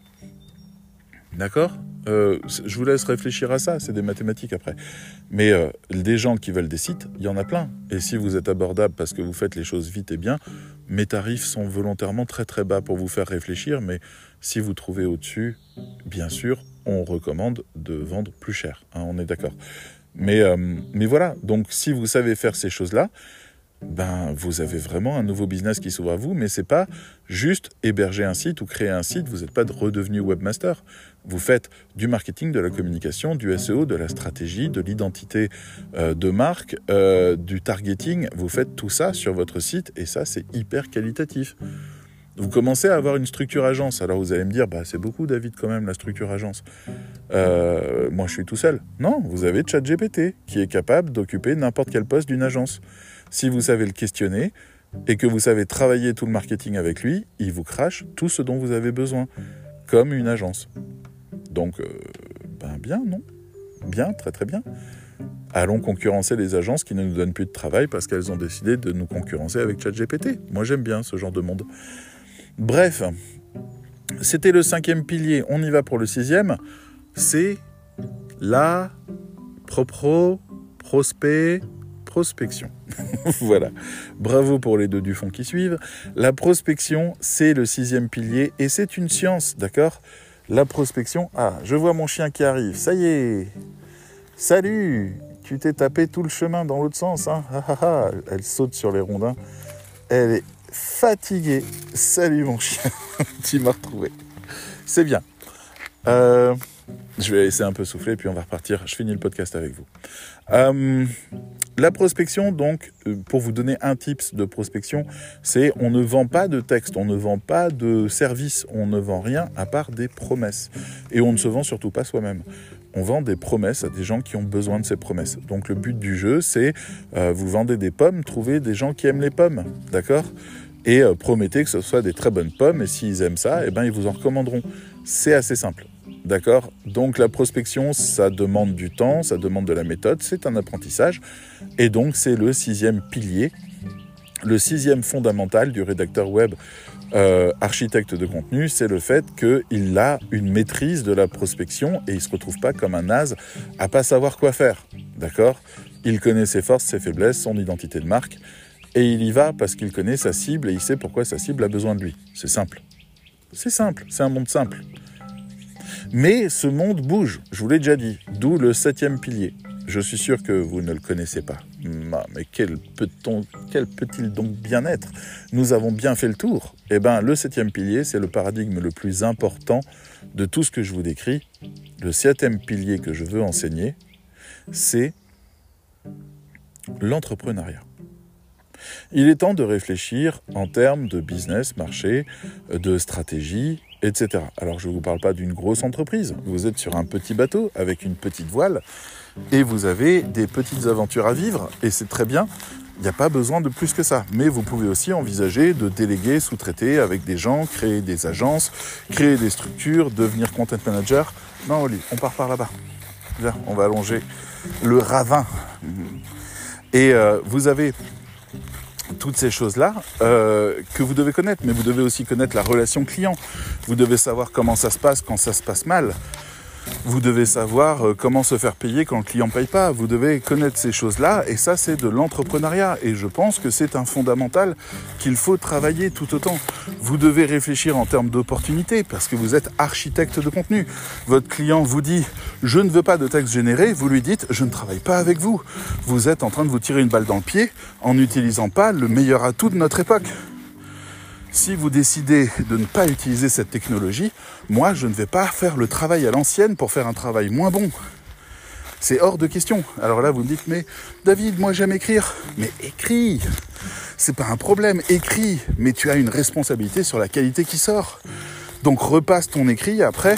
D'accord euh, Je vous laisse réfléchir à ça, c'est des mathématiques après. Mais euh, des gens qui veulent des sites, il y en a plein. Et si vous êtes abordable parce que vous faites les choses vite et bien, mes tarifs sont volontairement très très bas pour vous faire réfléchir. Mais si vous trouvez au-dessus, bien sûr, on recommande de vendre plus cher. Hein, on est d'accord. Mais, euh, mais voilà, donc si vous savez faire ces choses-là, ben, vous avez vraiment un nouveau business qui s'ouvre à vous, mais c'est pas juste héberger un site ou créer un site, vous n'êtes pas redevenu webmaster. Vous faites du marketing, de la communication, du SEO, de la stratégie, de l'identité euh, de marque, euh, du targeting. Vous faites tout ça sur votre site et ça, c'est hyper qualitatif. Vous commencez à avoir une structure agence. Alors vous allez me dire, bah, c'est beaucoup David quand même la structure agence. Euh, moi je suis tout seul. Non, vous avez ChatGPT qui est capable d'occuper n'importe quel poste d'une agence. Si vous savez le questionner et que vous savez travailler tout le marketing avec lui, il vous crache tout ce dont vous avez besoin, comme une agence. Donc, euh, ben bien, non Bien, très très bien. Allons concurrencer les agences qui ne nous donnent plus de travail parce qu'elles ont décidé de nous concurrencer avec ChatGPT. Moi j'aime bien ce genre de monde. Bref, c'était le cinquième pilier. On y va pour le sixième. C'est la propro, prospect, prospection. (laughs) voilà. Bravo pour les deux du fond qui suivent. La prospection, c'est le sixième pilier et c'est une science, d'accord? La prospection. Ah, je vois mon chien qui arrive. Ça y est. Salut Tu t'es tapé tout le chemin dans l'autre sens, hein ah, ah, ah. Elle saute sur les rondins. Elle est fatigué. Salut mon chien, (laughs) tu m'as retrouvé. C'est bien. Euh, je vais laisser un peu souffler, puis on va repartir. Je finis le podcast avec vous. Euh, la prospection, donc, euh, pour vous donner un tips de prospection, c'est on ne vend pas de texte, on ne vend pas de service, on ne vend rien à part des promesses. Et on ne se vend surtout pas soi-même on vend des promesses à des gens qui ont besoin de ces promesses. Donc le but du jeu, c'est euh, vous vendez des pommes, trouvez des gens qui aiment les pommes, d'accord? Et promettez que ce soit des très bonnes pommes, et s'ils aiment ça, eh ben, ils vous en recommanderont. C'est assez simple, d'accord Donc la prospection, ça demande du temps, ça demande de la méthode, c'est un apprentissage, et donc c'est le sixième pilier, le sixième fondamental du rédacteur web euh, architecte de contenu, c'est le fait qu'il a une maîtrise de la prospection et il se retrouve pas comme un naze à pas savoir quoi faire. D'accord Il connaît ses forces, ses faiblesses, son identité de marque et il y va parce qu'il connaît sa cible et il sait pourquoi sa cible a besoin de lui. C'est simple. C'est simple, c'est un monde simple. Mais ce monde bouge, je vous l'ai déjà dit, d'où le septième pilier. Je suis sûr que vous ne le connaissez pas. Mais quel peut-il donc bien être? Nous avons bien fait le tour. Eh bien, le septième pilier, c'est le paradigme le plus important de tout ce que je vous décris. Le septième pilier que je veux enseigner, c'est l'entrepreneuriat. Il est temps de réfléchir en termes de business, marché, de stratégie, etc. Alors je ne vous parle pas d'une grosse entreprise, vous êtes sur un petit bateau avec une petite voile et vous avez des petites aventures à vivre et c'est très bien. Il n'y a pas besoin de plus que ça. Mais vous pouvez aussi envisager de déléguer, sous-traiter avec des gens, créer des agences, créer des structures, devenir content manager. Non, Oli, on part par là-bas. Viens, on va allonger le ravin. Et euh, vous avez toutes ces choses-là euh, que vous devez connaître, mais vous devez aussi connaître la relation client. Vous devez savoir comment ça se passe quand ça se passe mal. Vous devez savoir euh, comment se faire payer quand le client ne paye pas. Vous devez connaître ces choses-là et ça c'est de l'entrepreneuriat et je pense que c'est un fondamental qu'il faut travailler tout autant. Vous devez réfléchir en termes d'opportunités parce que vous êtes architecte de contenu. Votre client vous dit je ne veux pas de texte généré, vous lui dites je ne travaille pas avec vous. Vous êtes en train de vous tirer une balle dans le pied en n'utilisant pas le meilleur atout de notre époque. Si vous décidez de ne pas utiliser cette technologie, moi, je ne vais pas faire le travail à l'ancienne pour faire un travail moins bon. C'est hors de question. Alors là, vous me dites, mais David, moi j'aime écrire. Mais écris C'est pas un problème, écris Mais tu as une responsabilité sur la qualité qui sort. Donc repasse ton écrit après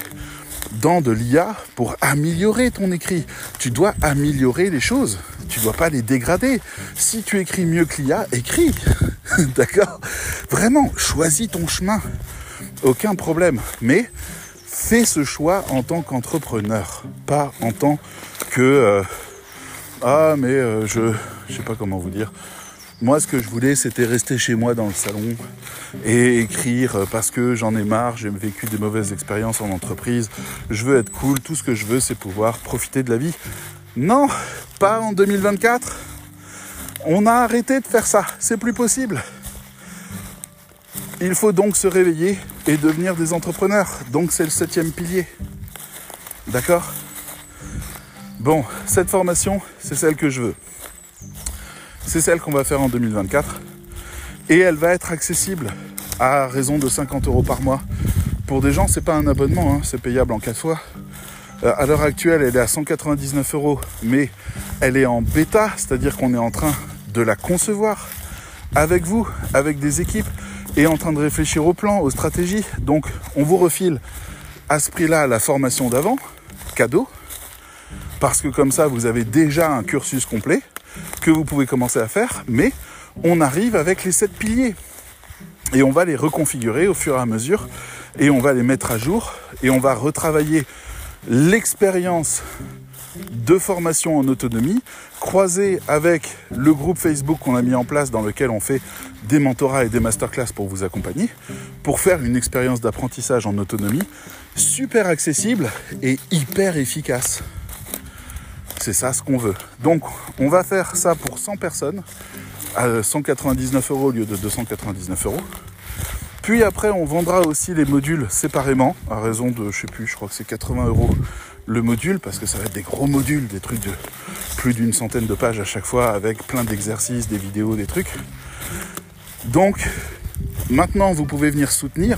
dans de l'IA pour améliorer ton écrit. Tu dois améliorer les choses. Tu ne dois pas les dégrader. Si tu écris mieux que l'IA, écris. (laughs) D'accord? Vraiment, choisis ton chemin. Aucun problème. Mais fais ce choix en tant qu'entrepreneur, pas en tant que euh, ah mais euh, je je sais pas comment vous dire. Moi, ce que je voulais, c'était rester chez moi dans le salon et écrire parce que j'en ai marre, j'ai vécu des mauvaises expériences en entreprise, je veux être cool, tout ce que je veux, c'est pouvoir profiter de la vie. Non, pas en 2024. On a arrêté de faire ça, c'est plus possible. Il faut donc se réveiller et devenir des entrepreneurs. Donc c'est le septième pilier. D'accord? Bon, cette formation, c'est celle que je veux. C'est celle qu'on va faire en 2024. Et elle va être accessible à raison de 50 euros par mois. Pour des gens, c'est pas un abonnement, hein, c'est payable en 4 fois. Euh, à l'heure actuelle, elle est à 199 euros, mais elle est en bêta, c'est-à-dire qu'on est en train de la concevoir avec vous, avec des équipes est en train de réfléchir au plan, aux stratégies. Donc on vous refile à ce prix-là la formation d'avant, cadeau, parce que comme ça vous avez déjà un cursus complet que vous pouvez commencer à faire, mais on arrive avec les sept piliers. Et on va les reconfigurer au fur et à mesure, et on va les mettre à jour, et on va retravailler l'expérience de formation en autonomie, croisée avec le groupe Facebook qu'on a mis en place dans lequel on fait des mentorats et des masterclass pour vous accompagner, pour faire une expérience d'apprentissage en autonomie super accessible et hyper efficace. C'est ça ce qu'on veut. Donc on va faire ça pour 100 personnes à 199 euros au lieu de 299 euros. Puis après, on vendra aussi les modules séparément, à raison de, je sais plus, je crois que c'est 80 euros le module, parce que ça va être des gros modules, des trucs de plus d'une centaine de pages à chaque fois, avec plein d'exercices, des vidéos, des trucs. Donc, maintenant, vous pouvez venir soutenir,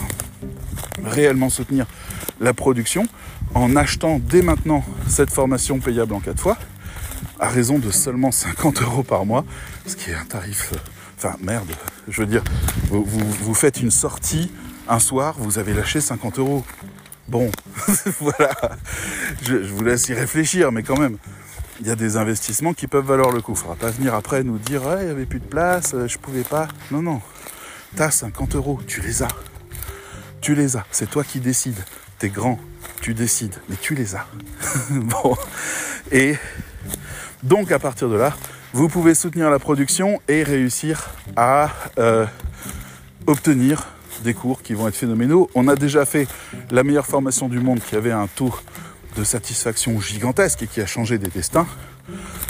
réellement soutenir la production, en achetant dès maintenant cette formation payable en 4 fois, à raison de seulement 50 euros par mois, ce qui est un tarif Enfin, merde, je veux dire, vous, faites une sortie un soir, vous avez lâché 50 euros. Bon, (laughs) voilà, je, vous laisse y réfléchir, mais quand même, il y a des investissements qui peuvent valoir le coup. Il faudra pas venir après nous dire, il n'y avait plus de place, euh, je pouvais pas. Non, non, t'as 50 euros, tu les as. Tu les as, c'est toi qui décides. T'es grand, tu décides, mais tu les as. (laughs) bon, et donc à partir de là, vous pouvez soutenir la production et réussir à euh, obtenir des cours qui vont être phénoménaux. On a déjà fait la meilleure formation du monde qui avait un taux de satisfaction gigantesque et qui a changé des destins.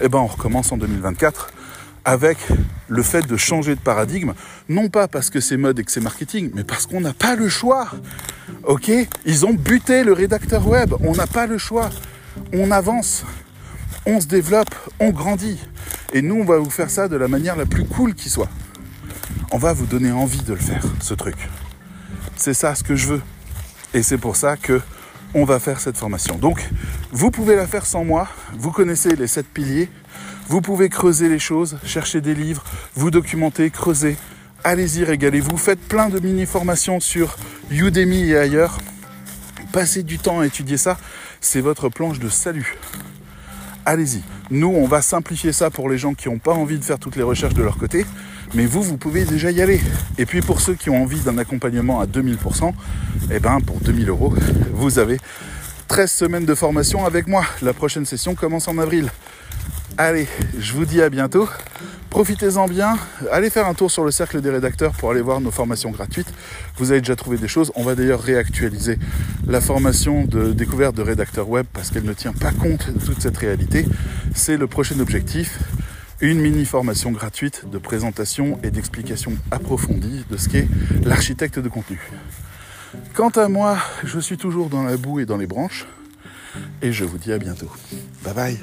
Eh ben, on recommence en 2024 avec le fait de changer de paradigme, non pas parce que c'est mode et que c'est marketing, mais parce qu'on n'a pas le choix. Ok? Ils ont buté le rédacteur web, on n'a pas le choix. On avance, on se développe, on grandit. Et nous, on va vous faire ça de la manière la plus cool qui soit. On va vous donner envie de le faire, ce truc. C'est ça ce que je veux. Et c'est pour ça que on va faire cette formation. Donc, vous pouvez la faire sans moi. Vous connaissez les sept piliers. Vous pouvez creuser les choses, chercher des livres, vous documenter, creuser. Allez-y, régalez-vous. Faites plein de mini-formations sur Udemy et ailleurs. Passez du temps à étudier ça. C'est votre planche de salut allez-y. Nous, on va simplifier ça pour les gens qui n'ont pas envie de faire toutes les recherches de leur côté. Mais vous, vous pouvez déjà y aller. Et puis pour ceux qui ont envie d'un accompagnement à 2000%, eh ben pour 2000 euros, vous avez 13 semaines de formation avec moi. La prochaine session commence en avril. Allez, je vous dis à bientôt. Profitez-en bien. Allez faire un tour sur le cercle des rédacteurs pour aller voir nos formations gratuites. Vous avez déjà trouvé des choses. On va d'ailleurs réactualiser la formation de découverte de rédacteur web parce qu'elle ne tient pas compte de toute cette réalité. C'est le prochain objectif. Une mini formation gratuite de présentation et d'explication approfondie de ce qu'est l'architecte de contenu. Quant à moi, je suis toujours dans la boue et dans les branches. Et je vous dis à bientôt. Bye bye